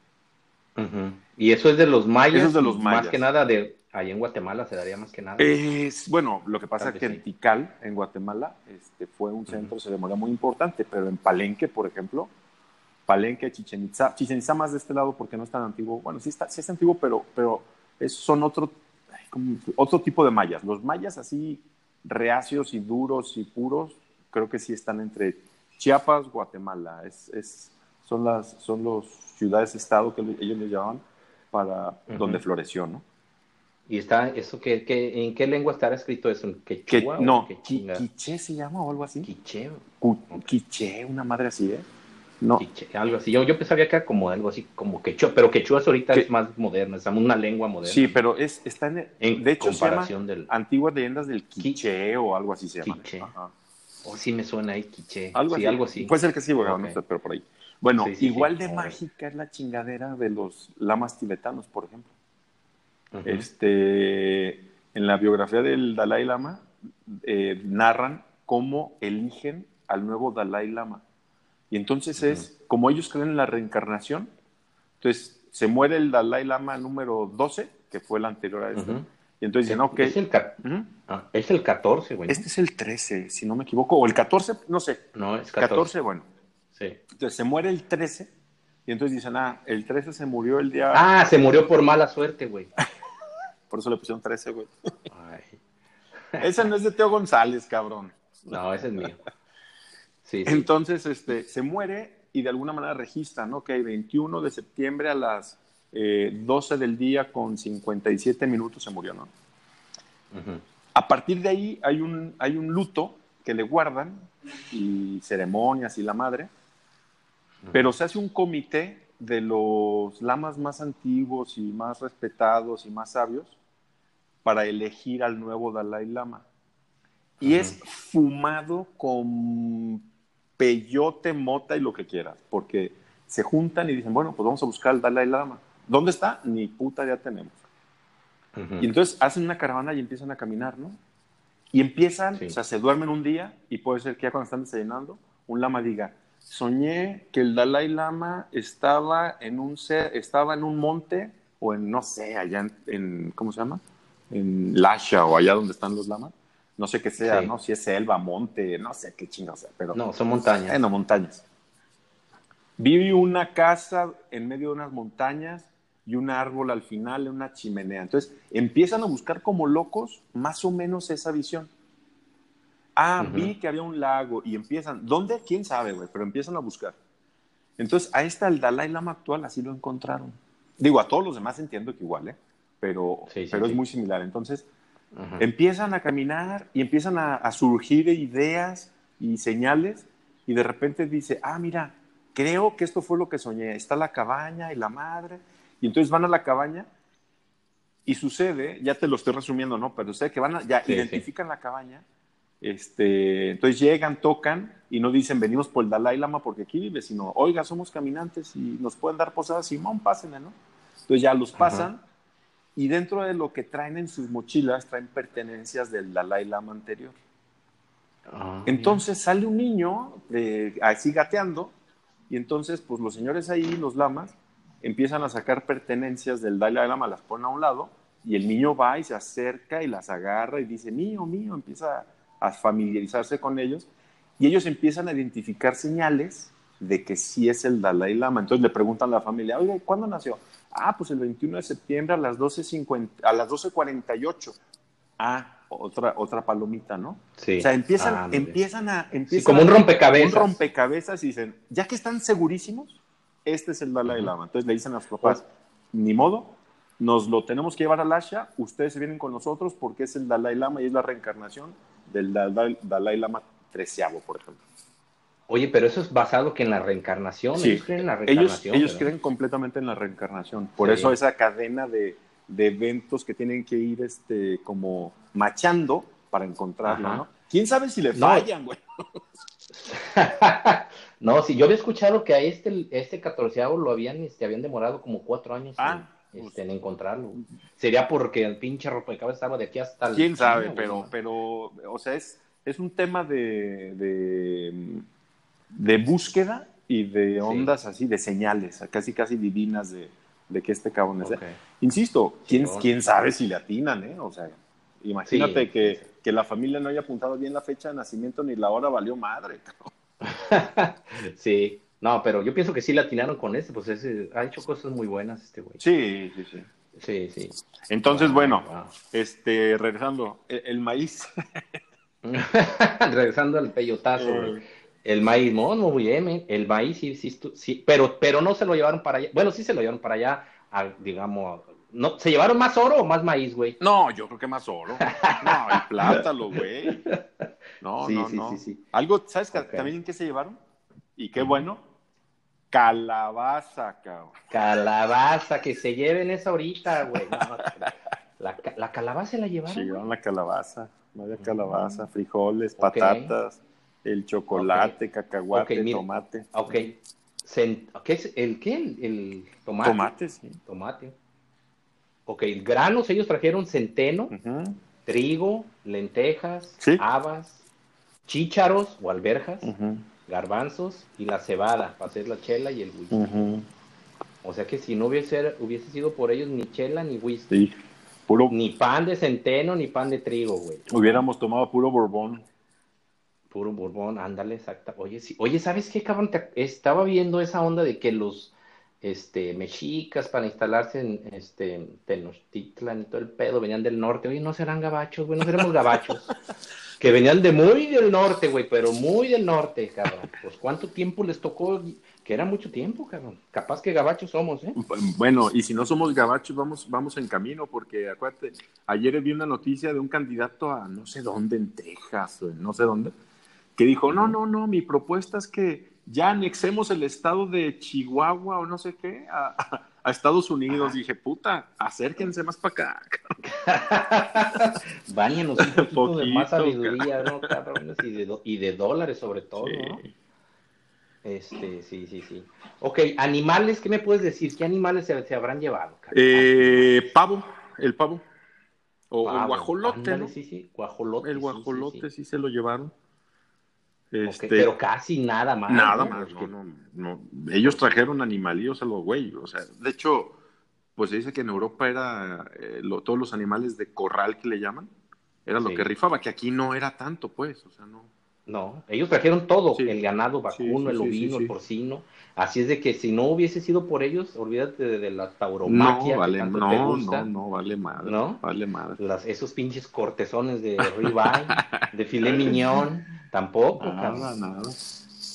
Y eso es de los mayas. Eso es de los mayas. Más que nada de ahí en Guatemala se daría más que nada. Es, bueno, lo que pasa es que en Tikal, en Guatemala, este, fue un centro de ceremonia muy importante, pero en Palenque, por ejemplo, Palenque, Chichen Itza, Chichen Itza más de este lado porque no es tan antiguo, bueno, sí, está, sí es antiguo, pero, pero son otro, otro tipo de mayas. Los mayas así reacios y duros y puros, creo que sí están entre Chiapas, Guatemala. Es, son, las, son los ciudades-estado que ellos le llamaban para donde floreció, ¿no? ¿Y está eso que, en qué lengua estará escrito eso? ¿En quechua? no, quiché se llama o algo así. Quiché. Quiché, una madre así, ¿eh? No. algo así. Yo, yo pensaría que era como algo así, como quechua, pero quechua ahorita es más moderno, es una lengua moderna. Sí, pero es, está en, de hecho, comparación del... antiguas leyendas del quiche o algo así se llama. Quiche. O oh, sí me suena ahí quiche. Algo, sí, así. algo así. Puede ser que sí, bueno, no sé, pero por ahí. Bueno, igual de mágica es la chingadera de los lamas tibetanos, por ejemplo. Este, en la biografía del Dalai Lama eh, narran cómo eligen al nuevo Dalai Lama. Y entonces es, como ellos creen en la reencarnación, entonces se muere el Dalai Lama número 12, que fue el anterior a este. Y entonces dicen, ok. Es el, ah, es el 14, güey. Este es el 13, si no me equivoco. O el 14, no sé. No, es 14. 14 bueno. Sí. Entonces se muere el 13. Y entonces dicen, ah, el 13 se murió el día. Ah, se murió por mala suerte, güey. por eso le pusieron 13, güey. Ese no es de Teo González, cabrón. No, ese es mío. Entonces, este, se muere y de alguna manera registra, ¿no? Que hay 21 de septiembre a las 12 eh, del día con 57 minutos se murió, ¿no? A partir de ahí hay un, hay un luto que le guardan y ceremonias y la madre, pero se hace un comité de los lamas más antiguos y más respetados y más sabios para elegir al nuevo Dalai Lama. Y es fumado con peyote, mota y lo que quieras, porque se juntan y dicen, bueno, pues vamos a buscar al Dalai Lama. ¿Dónde está? Ni puta ya tenemos. Y entonces hacen una caravana y empiezan a caminar, ¿no? Y empiezan, o sea, se duermen un día y puede ser que ya cuando están desayunando, un lama diga, soñé que el Dalai Lama estaba en un, estaba en un monte o en, no sé, allá en, en ¿cómo se llama? En Lasha o allá donde están los lamas no sé qué sea, ¿no? Si es selva, monte, no sé qué chingo sea, pero... No, son montañas. Eh, no, montañas. Vive una casa en medio de unas montañas y un árbol al final, una chimenea. Entonces, empiezan a buscar como locos más o menos esa visión. Ah, vi que había un lago y empiezan, ¿dónde? ¿Quién sabe, güey? Pero empiezan a buscar. Entonces, a esta, el Dalai Lama actual, así lo encontraron. Digo, a todos los demás entiendo que igual, ¿eh? Pero, pero es muy similar. Entonces, Empiezan a caminar y empiezan a, surgir ideas y señales y de repente dice, ah, mira, creo que esto fue lo que soñé. Está la cabaña y la madre. Y entonces van a la cabaña y sucede, ya te lo estoy resumiendo, ¿no? Pero sé que van a, ya identifican la cabaña. Este, entonces llegan, tocan y no dicen venimos por el Dalai Lama porque aquí vive, sino oiga, somos caminantes y nos pueden dar posadas, Simón, pásenle, ¿no? Entonces ya los pasan y dentro de lo que traen en sus mochilas, traen pertenencias del Dalai Lama anterior. Ah, entonces sale un niño eh, así gateando, y entonces, pues los señores ahí, los lamas, empiezan a sacar pertenencias del Dalai Lama, las ponen a un lado, y el niño va y se acerca y las agarra y dice, mío, mío, empieza a familiarizarse con ellos, y ellos empiezan a identificar señales de que sí es el Dalai Lama. Entonces le preguntan a la familia, oye, ¿cuándo nació? Ah, pues el 21 de septiembre a las 12.50, a las 12.48. Ah, otra, otra palomita, ¿no? Sí. O sea, empiezan, empiezan a... Empiezan como un rompecabezas. Un rompecabezas y dicen, ya que están segurísimos, este es el Dalai Lama. Entonces le dicen a los papás, ni modo, nos lo tenemos que llevar al Asha, ustedes se vienen con nosotros porque es el Dalai Lama y es la reencarnación del Dalai, Dalai Lama treceavo, por ejemplo. Oye, pero eso es basado que en la reencarnación. Sí. Ellos creen en la reencarnación. Ellos, creen completamente en la reencarnación. Por eso esa cadena de, de, eventos que tienen que ir este, como machando para encontrarlo, ¿no? ¿Quién sabe si le fallan, güey? No. sí, yo había escuchado que a este, este catorceavo lo habían, este, habían demorado como cuatro años ah, en, pues este, en encontrarlo. Sería porque el pinche rompecabezas estaba de aquí hasta el... ¿Quién sabe? pero, pero, o sea, es, es un tema de, de, búsqueda y de ondas así, de señales, casi casi divinas de, que este cabrón es. Insisto, ¿quién, quién sabe si le atinan, ¿eh? O sea, imagínate que, que, la familia no haya apuntado bien la fecha de nacimiento ni la hora valió madre. sí, no, pero yo pienso que sí le atinaron con este, pues ese, ha hecho cosas muy buenas este güey. Sí, sí, sí. Sí, sí. Entonces, bueno, este, regresando, el maíz. Regresando al peyotazo, el maíz, no, muy bien, el maíz sí, sí, sí, pero, pero no se lo llevaron para allá. Bueno, sí se lo llevaron para allá, digamos, no, ¿se llevaron más oro o más maíz, güey? No, yo creo que más oro. No, el plátano, güey. No, no, no. Algo, ¿sabes también qué se llevaron? Y qué bueno. Calabaza, cabrón. Calabaza, que se lleven esa ahorita, güey. la, la, calabaza la llevaron. Sí, llevaron la calabaza. Media calabaza, frijoles, patatas, el chocolate, cacahuate, tomate. Ok. ¿Qué es el qué? El, tomate. Tomate, sí. Tomate. Ok, granos, ellos trajeron centeno, trigo, lentejas, habas, chícharos o alberjas, garbanzos y la cebada para hacer la chela y el whisky. O sea que si no hubiese, hubiese sido por ellos ni chela ni whisky. Sí. Ni pan de centeno, ni pan de trigo, güey. Hubiéramos tomado puro borbón. Puro borbón, ándale, exacta. Oye, sí. Oye, ¿sabes qué, cabrón? estaba viendo esa onda de que los este, mexicas para instalarse en este, Tenochtitlan y todo el pedo venían del norte. Oye, no serán gabachos, güey, no seremos gabachos. que venían de muy del norte, güey, pero muy del norte, cabrón. Pues, ¿cuánto tiempo les tocó que era mucho tiempo, cabrón. Capaz que gabachos somos, ¿eh? Bueno, y si no somos gabachos, vamos, vamos en camino, porque acuérdate, ayer vi una noticia de un candidato a no sé dónde, en Texas, o en no sé dónde, que dijo, no, no, no, mi propuesta es que ya anexemos el estado de Chihuahua o no sé qué a, Estados Unidos. Dije, puta, acérquense más para acá. Báñenos un poquito de más sabiduría, ¿no, cabrones? Y de, y de dólares sobre todo, ¿no? Este, sí, sí, sí. Ok, animales, ¿qué me puedes decir? ¿Qué animales se, habrán llevado? Eh, pavo, el pavo. O el guajolote, ¿no? Sí, sí, guajolote. El guajolote sí, se lo llevaron. Este, pero casi nada más. Nada más, no, no, Ellos trajeron animalillos a los güeyes. O sea, de hecho, pues se dice que en Europa era eh, todos los animales de corral que le llaman, era lo que rifaba, que aquí no era tanto, pues, o sea, no. No, ellos trajeron todo, el ganado vacuno, el ovino, el porcino. Así es de que si no hubiese sido por ellos, olvídate de, la tauromaquia. No, vale, no, no, no, vale madre. ¿No? Vale madre. Las, esos pinches cortezones de ribeye, de filet miñón, tampoco. Nada, nada.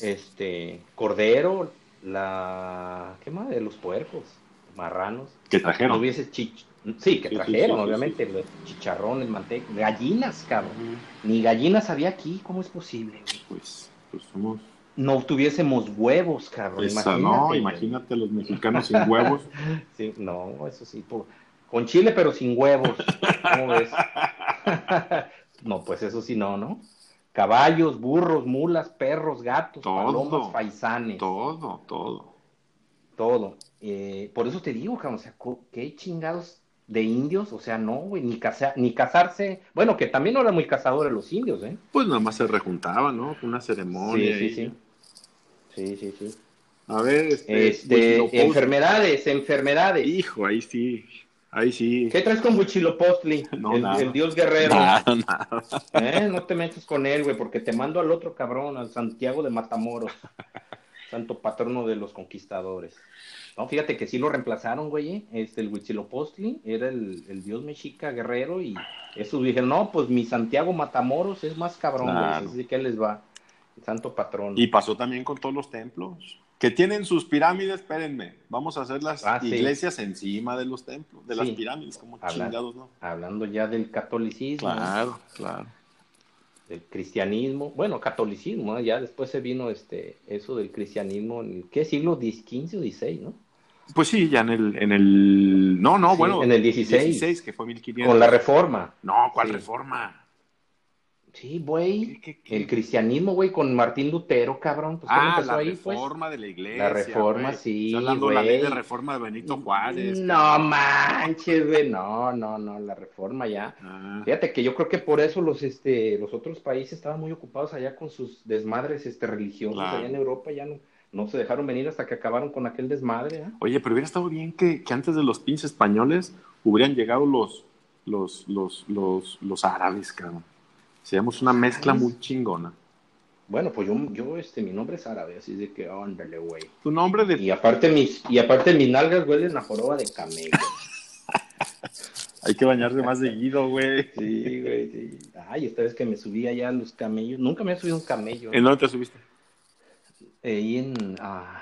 Este, cordero, la, ¿qué más? De los puercos, marranos. Que trajeron. No hubiese chich, Sí, que trajeron, obviamente, los chicharrones, manteca, gallinas, cabrón. Ni gallinas había aquí, ¿cómo es posible? Pues, pues somos... No tuviésemos huevos, cabrón. imagínate, no, imagínate los mexicanos sin huevos. sí, no, eso sí, con chile pero sin huevos. ¿Cómo ves? no, pues eso sí, no, ¿no? Caballos, burros, mulas, perros, gatos, palomas, faisanes. Todo, todo. Todo. Eh, por eso te digo, cabrón, o sea, qué chingados de indios, o sea, no, güey, ni, ni casarse, bueno, que también no eran muy cazadores los indios, ¿eh? Pues nada más se rejuntaban, ¿no? Una ceremonia. Sí, sí, sí. Sí, sí, sí. A ver, este, este enfermedades, enfermedades. Hijo, ahí sí, ahí sí. ¿Qué traes con Huichilopostli? No, el, nada. el dios guerrero. Nada, nada. ¿Eh? No te metas con él, güey, porque te mando al otro cabrón, al Santiago de Matamoros, santo patrono de los conquistadores. No, fíjate que sí lo reemplazaron, güey. ¿eh? Este, el Huitzilopochtli era el, el, dios mexica guerrero y eso dijeron, no, pues mi Santiago Matamoros es más cabrón, güey. Así que les va, el santo patrón. Y pasó también con todos los templos. Que tienen sus pirámides, espérenme, vamos a hacer las ah, iglesias encima de los templos, de las pirámides, como chingados, ¿no? Hablando ya del catolicismo. Claro, claro del cristianismo, bueno, catolicismo, ya después se vino este, eso del cristianismo, ¿en qué siglo? ¿15 o 16, no? Pues sí, ya en el, en el, no, no, bueno. En el 16. que fue 1500. Con la reforma. No, ¿cuál reforma? Sí, güey. El cristianismo, güey, con Martín Lutero, cabrón. Pues, ah, la pues? reforma de la iglesia. La reforma, sí. hablando la ley de reforma de Benito Juárez. No manches, güey. No, no, no, la reforma ya. Ah. Fíjate que yo creo que por eso los, este, los otros países estaban muy ocupados allá con sus desmadres este, religiosos. Allá en Europa ya no, no se dejaron venir hasta que acabaron con aquel desmadre. ¿eh? Oye, pero hubiera estado bien que, que antes de los pinches españoles hubieran llegado los, los, los, los, los árabes, cabrón. Seamos una mezcla muy chingona. Bueno, pues yo, yo, este, mi nombre es árabe, así de que, ándale, güey. Tu nombre de... Y aparte mis, y aparte mis nalgas huelen a joroba de camello. Hay que bañarse más seguido, güey. Sí, güey, sí. Ay, esta vez que me subí allá a los camellos. Nunca me he subido un camello. ¿En dónde te subiste? Ahí en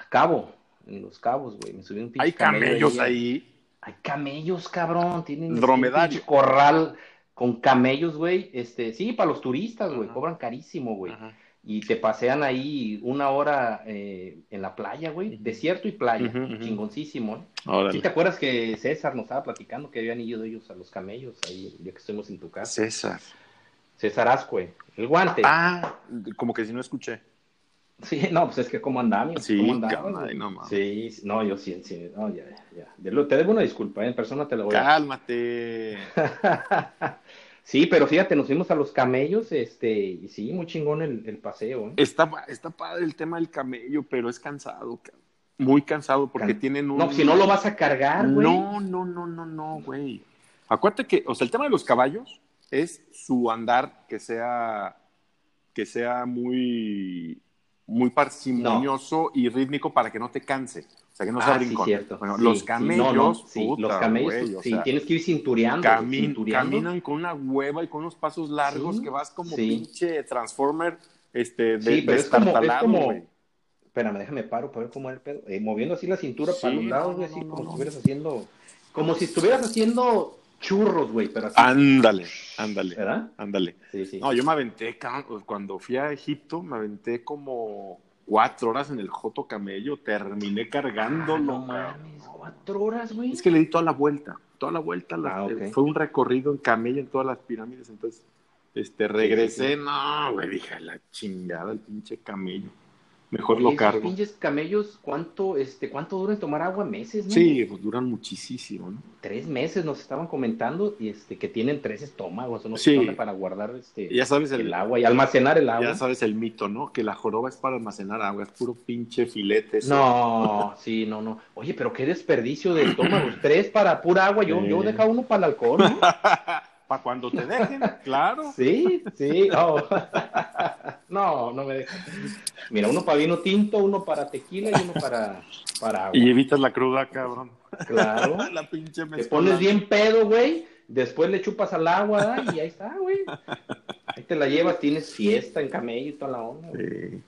Cabo, en los Cabos, güey. Me subí un pinche ¿Hay camellos ahí? Hay camellos, cabrón. Tienen dromedario. corral con camellos, güey, este, sí, para los turistas, güey, cobran carísimo, güey. Y te pasean ahí una hora eh, en la playa, güey, desierto y playa, chingoncísimo. ¿eh? ¿Sí te acuerdas que César nos estaba platicando que habían ido ellos a los camellos ahí, ya que estuvimos en tu casa? César. César Ascue, el guante. Ah, como que si no escuché. Sí, no, pues es que como andamos. Sí, ¿cómo andamos, no, sí, no, yo sí, sí, no, ya, ya. Te debo una disculpa, ¿eh? en persona te lo voy a... Cálmate. sí, pero fíjate, nos fuimos a los camellos, este, y sí, muy chingón el, paseo. ¿eh? Está, está padre el tema del camello, pero es cansado, muy cansado, porque tienen un... No, si no lo vas a cargar, güey. No, no, no, no, no, güey. Acuérdate que, o sea, el tema de los caballos es su andar que sea, que sea muy muy parsimonioso y rítmico para que no te canse. O sea, que no sea ah, brincón. bueno, los camellos, sí, los camellos, sí, tienes que ir cintureando, Caminan con una hueva y con unos pasos largos que vas como pinche Transformer este, de, pero es como, es como, espérame, déjame paro para ver cómo es el pedo. Eh, moviendo así la cintura para los lados, así como si estuvieras haciendo, como si estuvieras haciendo churros, güey, pero así. Ándale, ándale. ¿Verdad? Ándale. Sí, sí. No, yo me aventé, cuando fui a Egipto, me aventé como cuatro horas en el Joto Camello, terminé cargándolo. no mames, cuatro horas, güey. Es que le di toda la vuelta, toda la vuelta. Ah, fue un recorrido en camello en todas las pirámides, entonces, este, regresé, no, güey, dije, la chingada, el pinche camello. Mejor lo cargo. pinches camellos, ¿cuánto, este, cuánto duran tomar agua? Meses, ¿no? Sí, pues duran muchísimo, ¿no? Tres meses nos estaban comentando y este, que tienen tres estómagos, ¿no? Sí. para guardar este, ya sabes el, agua y almacenar el agua. Ya sabes el mito, ¿no? Que la joroba es para almacenar agua, es puro pinche filete. No, sí, no, no. Oye, pero qué desperdicio de estómagos. tres para pura agua, yo, yo deja uno para el alcohol, ¿no? para cuando te dejen, claro. Sí, sí. Oh. No, no me dejan. Mira, uno para vino tinto, uno para tequila y uno para, para agua. Y evitas la cruda, cabrón. Claro. la pinche Te pones bien pedo, güey. Después le chupas al agua y ahí está, güey. Ahí te la llevas, tienes fiesta en camello y toda la onda. Sí.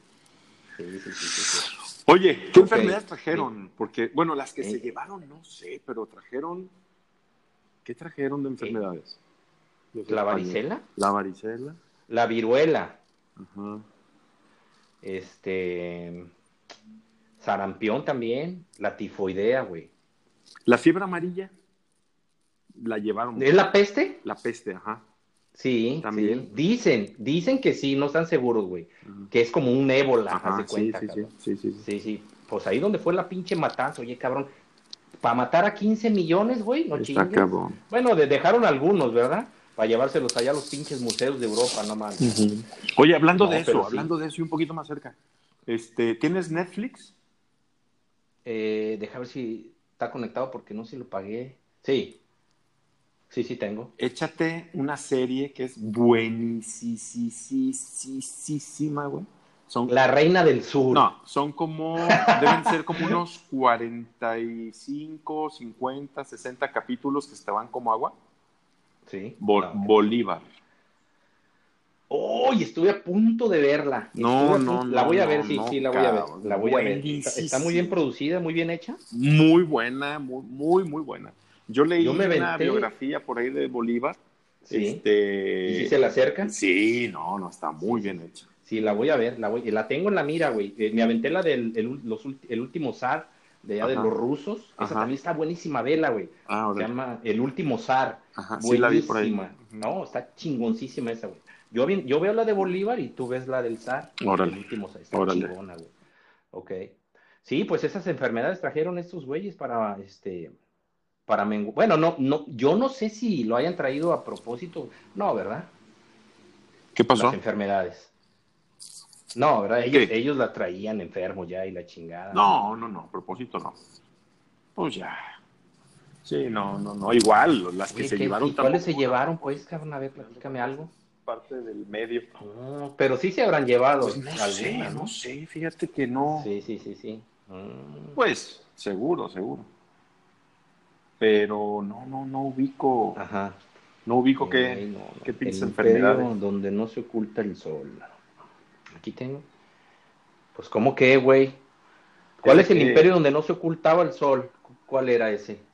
Sí, sí, sí, Oye, ¿qué enfermedades trajeron? Porque, bueno, las que se llevaron, no sé, pero trajeron. ¿Qué trajeron de enfermedades? ¿La varicela? La varicela. La viruela. Ajá. Este. Sarampión también. La tifoidea, güey. La fiebre amarilla. La llevaron. ¿Es la peste? La peste, ajá. Sí, también. Dicen, dicen que sí, no están seguros, güey. Que es como un ébola, haz de cuenta, sí, sí, sí, sí, sí, sí. Pues ahí donde fue la pinche matanza, oye, cabrón. Para matar a 15 millones, güey, no Está Bueno, dejaron algunos, ¿verdad? Para llevárselos allá a los pinches museos de Europa, no más. Oye, hablando de eso, hablando de eso y un poquito más cerca, este, ¿tienes Netflix? Eh, deja ver si está conectado porque no sé si lo pagué. Sí, sí, sí tengo. Échate una serie que es buenísima, güey. Son, la reina del sur. No, son como, deben ser como unos 45, 50, 60 capítulos que estaban como agua. Sí. Bolívar. ¡Oh! estuve a punto de verla. No, no, no. La voy a ver, sí, sí, la voy a ver. La voy a ver. Está, muy bien producida, muy bien hecha. Muy buena, muy, muy, muy buena. Yo leí una biografía por ahí de Bolívar. Sí. Este... ¿Y si se la acerca? Sí, no, no, está muy bien hecha. Sí, la voy a ver, la, voy, la tengo en la mira, güey. Eh, me aventé la del el, último zar, de allá de los rusos. Esa también está buenísima, vela, güey. Ah, se llama El último zar. Ajá, sí la vi por ahí. No, está chingoncísima esa, güey. Yo, yo veo la de Bolívar y tú ves la del zar. Órale. Último. Está chingona, güey. Ok. Sí, pues esas enfermedades trajeron estos güeyes para, este, para Bueno, no, no, yo no sé si lo hayan traído a propósito. No, ¿verdad? ¿Qué pasó? Las enfermedades. No, ¿verdad? Ellos, la traían enfermo ya y la chingada. No, no, no, a propósito no. Pues ya. Sí, no, no, no. Igual, las que se llevaron. ¿Cuáles se llevaron, pues, cabrón? A ver, platícame algo. Parte del medio. pero sí se habrán llevado. Pues no sé, ¿no? sé, fíjate que no. Sí, sí, sí, sí. Mm. Pues, seguro, seguro. Pero no, no, no ubico. Ajá. No ubico qué, qué pinches enfermedades. Donde no se oculta el sol. Aquí tengo. Pues, ¿cómo que, güey? ¿Cuál es el imperio donde no se ocultaba el sol? ¿Cuál era ese?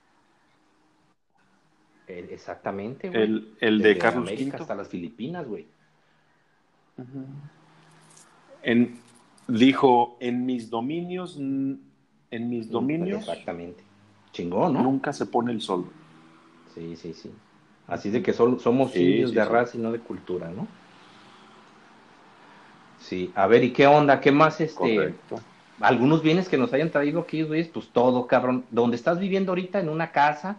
Exactamente, güey. El, el de, Carlos América hasta las Filipinas, güey. en, dijo, en mis dominios, en mis dominios. Exactamente. Chingón, ¿no? Nunca se pone el sol. Sí, sí, sí. Así de que somos indios de raza y no de cultura, ¿no? Sí, a ver, ¿y qué onda? ¿Qué más este? Algunos bienes que nos hayan traído aquí, güey, pues todo, cabrón. Donde estás viviendo ahorita en una casa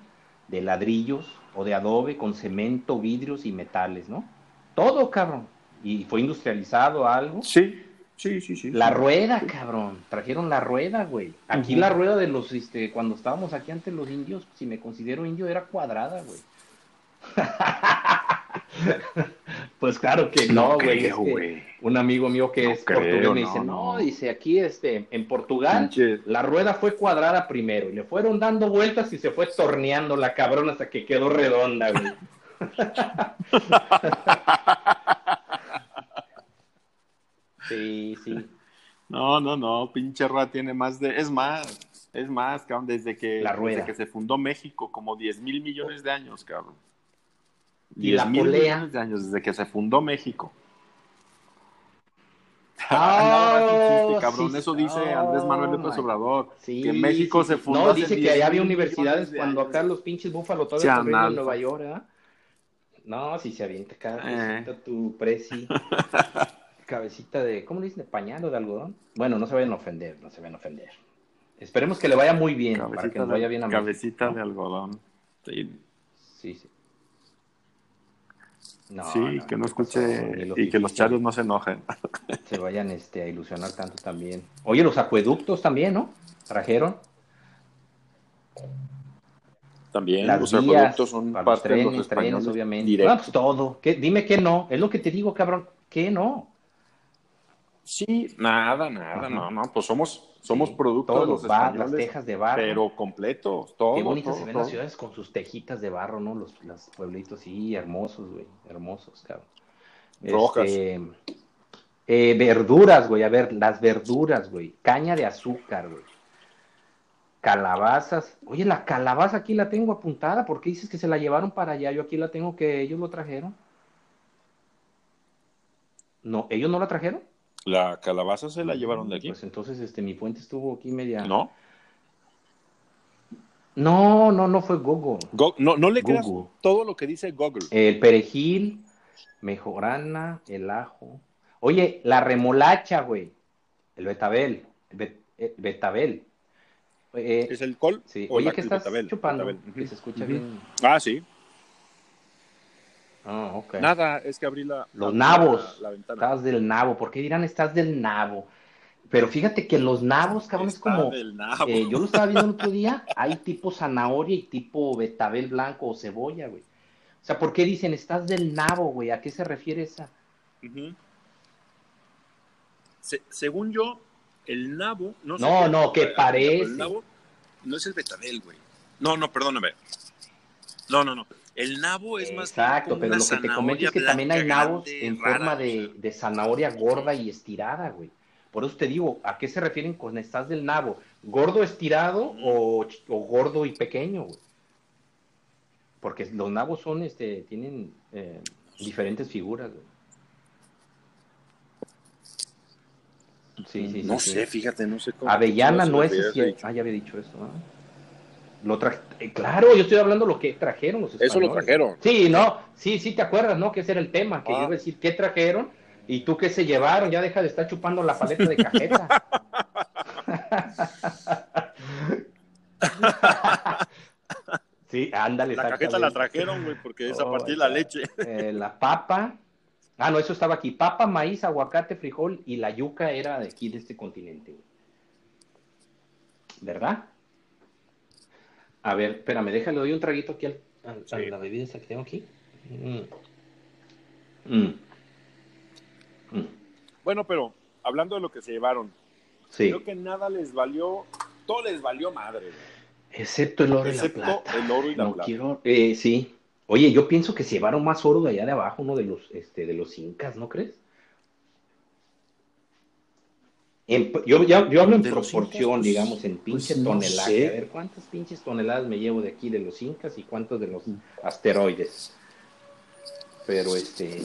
de ladrillos o de adobe con cemento, vidrios y metales, ¿no? Todo, cabrón. ¿Y fue industrializado algo? Sí, sí, sí, sí. La rueda, cabrón. Trajeron la rueda, güey. Aquí la rueda de los, este, cuando estábamos aquí ante los indios, si me considero indio, era cuadrada, güey. pues claro que no, güey. Un amigo mío que es portugués me dice, no, dice, aquí este, en Portugal la rueda fue cuadrada primero y le fueron dando vueltas y se fue torneando la cabrona hasta que quedó redonda, güey. sí, sí. No, no, no, pinche rueda tiene más de, es más, es más, cabrón, desde que, la desde que se fundó México, como 10 mil millones de años, cabrón. Y la polea. de años desde que se fundó México. Ah, cabrón. Eso dice Andrés Manuel López Obrador. que México se fundó. No, dice que allá había universidades cuando acá los pinches búfalos todavía en Nueva York, ¿verdad? No, si se avienta cada eh. tu presi. cabecita de, ¿cómo le dicen? ¿De pañal o de algodón? Bueno, no se vayan a ofender, no se vayan a ofender. Esperemos que le vaya muy bien, para que nos vaya bien a Cabecita de algodón. Sí. Sí, sí sí, que no escuche y que los charros no se enojen. Se vayan este, a ilusionar tanto también. Oye, los acueductos también, ¿no? Trajeron. También los acueductos son parte de los trenes, obviamente. No, pues todo. Dime que no. Es lo que te digo, cabrón. Que no. Sí, nada, nada, no, no, pues somos, somos productos de los españoles, las tejas de barro. Pero completos, todo. Qué bonitas se ven las ciudades con sus tejitas de barro, ¿no? Los, los pueblitos, sí, hermosos, güey, hermosos, cabrón. Rojas. Este, eh, verduras, güey, a ver, las verduras, güey. Caña de azúcar, güey. Calabazas. Oye, la calabaza aquí la tengo apuntada. ¿Por qué dices que se la llevaron para allá? Yo aquí la tengo que ellos lo trajeron. No, ¿ellos no la trajeron? La calabaza se la llevaron de aquí. Pues entonces este mi fuente estuvo aquí media. ¿No? No, no, no fue Google. no, no le creas todo lo que dice Google. El perejil, mejorana, el ajo. Oye, la remolacha, güey. El betabel. El eh, betabel. Eh, ¿Es el col? Sí. Oye, ¿qué estás chupando? Que se escucha bien. Ah, sí. Ah, Nada, es que abrí la. Los nabos. Estás del nabo. ¿Por qué dirán estás del nabo? Pero fíjate que los nabos, cabrón, es como. Eh, yo lo estaba viendo el otro día. Hay tipo zanahoria y tipo betabel blanco o cebolla, güey. O sea, ¿por qué dicen estás del nabo, güey? ¿A qué se refiere esa? según yo, el nabo. No, no, no que parece. El nabo no es el betabel, güey. No, no, perdóname. No, no, no. El nabo es más. Exacto, pero lo que te comento es que también hay nabos en forma de, de, zanahoria gorda y estirada, güey. Por eso te digo, ¿a qué se refieren con estás del nabo? ¿Gordo estirado o, o gordo y pequeño, güey? Porque los nabos son, este, tienen eh, diferentes figuras, güey. Sí, sí, no sé, fíjate, no sé cómo. Avellana, no es. Ah, ya había dicho eso. ¿no? Lo eh, claro, yo estoy hablando de lo que trajeron los españoles. Eso lo trajeron. Sí, no, sí, sí, te acuerdas, ¿no? Que ese era el tema, que yo iba a decir, ¿qué trajeron? Y tú qué se llevaron, ya deja de estar chupando la paleta de cajeta. sí, ándale. La cajeta la trajeron, güey, porque es a partir de la leche. Eh, la papa. Ah, no, eso estaba aquí. Papa, maíz, aguacate, frijol y la yuca era de aquí, de este continente. ¿Verdad? A ver, espérame, déjale, doy un traguito aquí al, a la bebida esa que tengo aquí. Mm. Mm. Mm. Bueno, pero hablando de lo que se llevaron, creo que nada les valió, todo les valió madre. Excepto el oro y la plata. el oro y la no Quiero, eh, sí. Oye, yo pienso que se llevaron más oro de allá de abajo, uno de los, este, de los incas, ¿no crees? Yo, yo, hablo en proporción, digamos, en pinche pues, toneladas. A ver, ¿cuántas pinches toneladas me llevo de aquí de los incas y cuántos de los mm. asteroides? Pero este...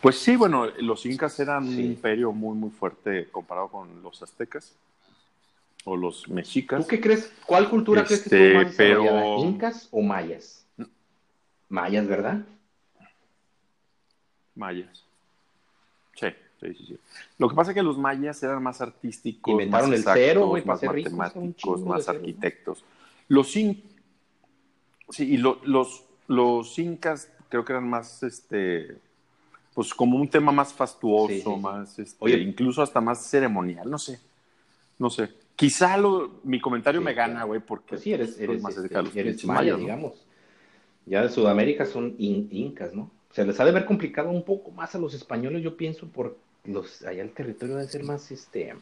Pues sí, bueno, los incas eran un imperio muy, muy fuerte comparado con los aztecas o los mexicas. ¿Tú qué crees? ¿Cuál cultura crees que fue este, más pero... ¿Incas o mayas? Mayas, ¿verdad? Mayas. Sí, sí, sí, Lo que pasa es que los mayas eran más artísticos, Inventaron más el cero, más matemáticos, más arquitectos. Los sí, y los, los incas creo que eran más, este, pues como un tema más fastuoso, más, este, incluso hasta más ceremonial, no sé, no sé. Quizá lo, mi comentario me gana, güey, porque pues sí, eres, eres, más este, eres maya, digamos. Ya de Sudamérica son incas, ¿no? Se les ha de ver complicado un poco más a los españoles, yo pienso, por los allá el territorio debe ser más este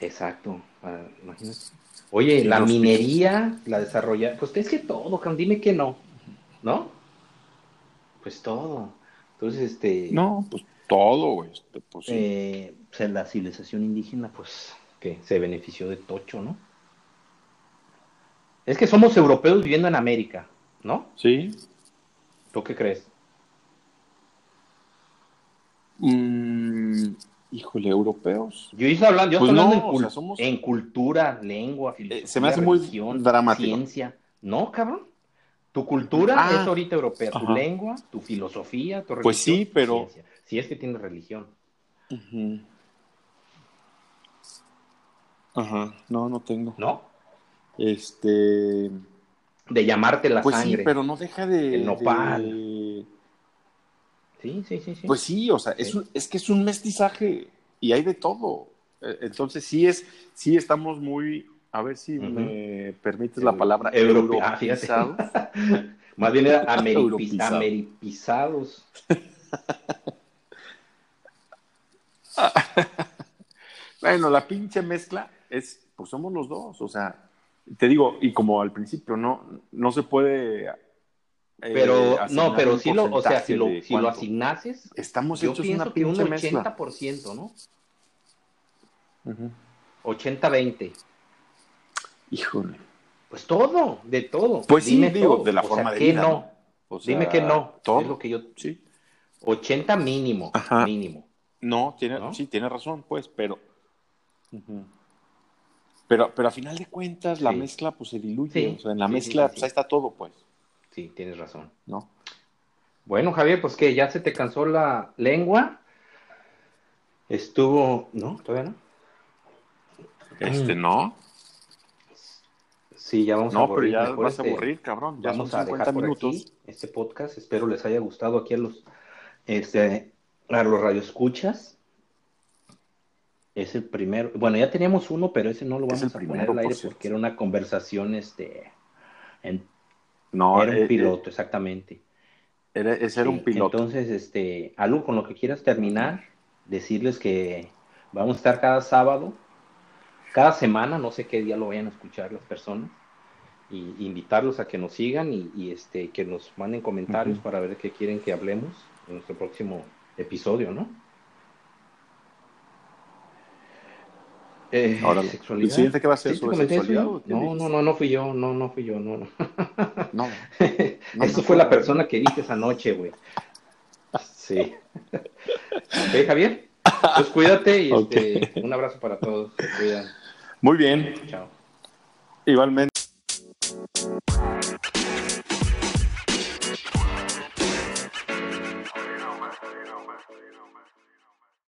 exacto, ah, imagínate. Oye, la minería, la desarrolla, pues es que todo, dime que no, ¿no? Pues todo. Entonces, este. No, pues todo, güey. Este, pues, eh, o sea, la civilización indígena, pues, que se benefició de Tocho, ¿no? Es que somos europeos viviendo en América, ¿no? Sí. ¿Tú qué crees? Mm, híjole, europeos. Yo estoy hablando, yo pues estoy hablando en, cultura, lengua, filosofía, eh, se me hace muy dramático. ciencia. No, cabrón. Tu cultura ah, es ahorita europea, tu lengua, tu filosofía, tu religión. Pues sí, pero. Si es que tienes religión. Ajá, no, no tengo. ¿No? Este de llamarte la pues sangre. sí, pero no deja de... El nopal. Sí, sí, sí, sí. Pues sí, o sea, es, es que es un mestizaje y hay de todo. E, entonces sí es, sí estamos muy, a ver si me permites la palabra, europeizados. Más bien era ameripizados. bueno, la pinche mezcla es, pues somos los dos, o sea, te digo, y como al principio, no, no se puede. Eh, pero, no, pero si lo, o sea, si lo, si lo asignases, estamos yo hechos pienso una que un 80%, ¿no? 80-20. Híjole. Pues todo, de todo. Pues sí, digo, de la forma de vida. no. Dime que no. Todo. Es lo que yo. Sí. 80 mínimo. Mínimo. No, tiene, sí, tiene razón, pues, pero. Pero, pero a final de cuentas, la mezcla pues se diluye. O sea, en la mezcla, pues ahí está todo, pues. Sí, tienes razón. ¿No? Bueno, Javier, pues que ya se te cansó la lengua. Estuvo. ¿No? ¿Todavía no? Este, no. Sí, ya vamos a aburrir. No, pero ya vas a este aburrir, cabrón. Ya vamos a dejar por minutos. aquí este podcast. Espero les haya gustado aquí a los, este, a los radioescuchas. Es el primero. Bueno, ya teníamos uno, pero ese no lo vamos a poner al aire porque era una conversación, este. En, no, era un eh, piloto, exactamente. ese era un piloto. Entonces, este, algo con lo que quieras terminar, decirles que vamos a estar cada sábado, cada semana, no sé qué día lo vayan a escuchar las personas, y invitarlos a que nos sigan y, este, que nos manden comentarios para ver qué quieren que hablemos en nuestro próximo episodio, ¿no? Eh, Ahora, ¿sexualidad? ¿El siguiente que va a ser sobre sexualidad? No, no, no, no fui yo, no, no fui yo, no, no. no. Eso fue la persona que viste esa noche, güey. Sí. ok, Javier. Pues cuídate y este, un abrazo para todos. Muy bien. Chao. Igualmente.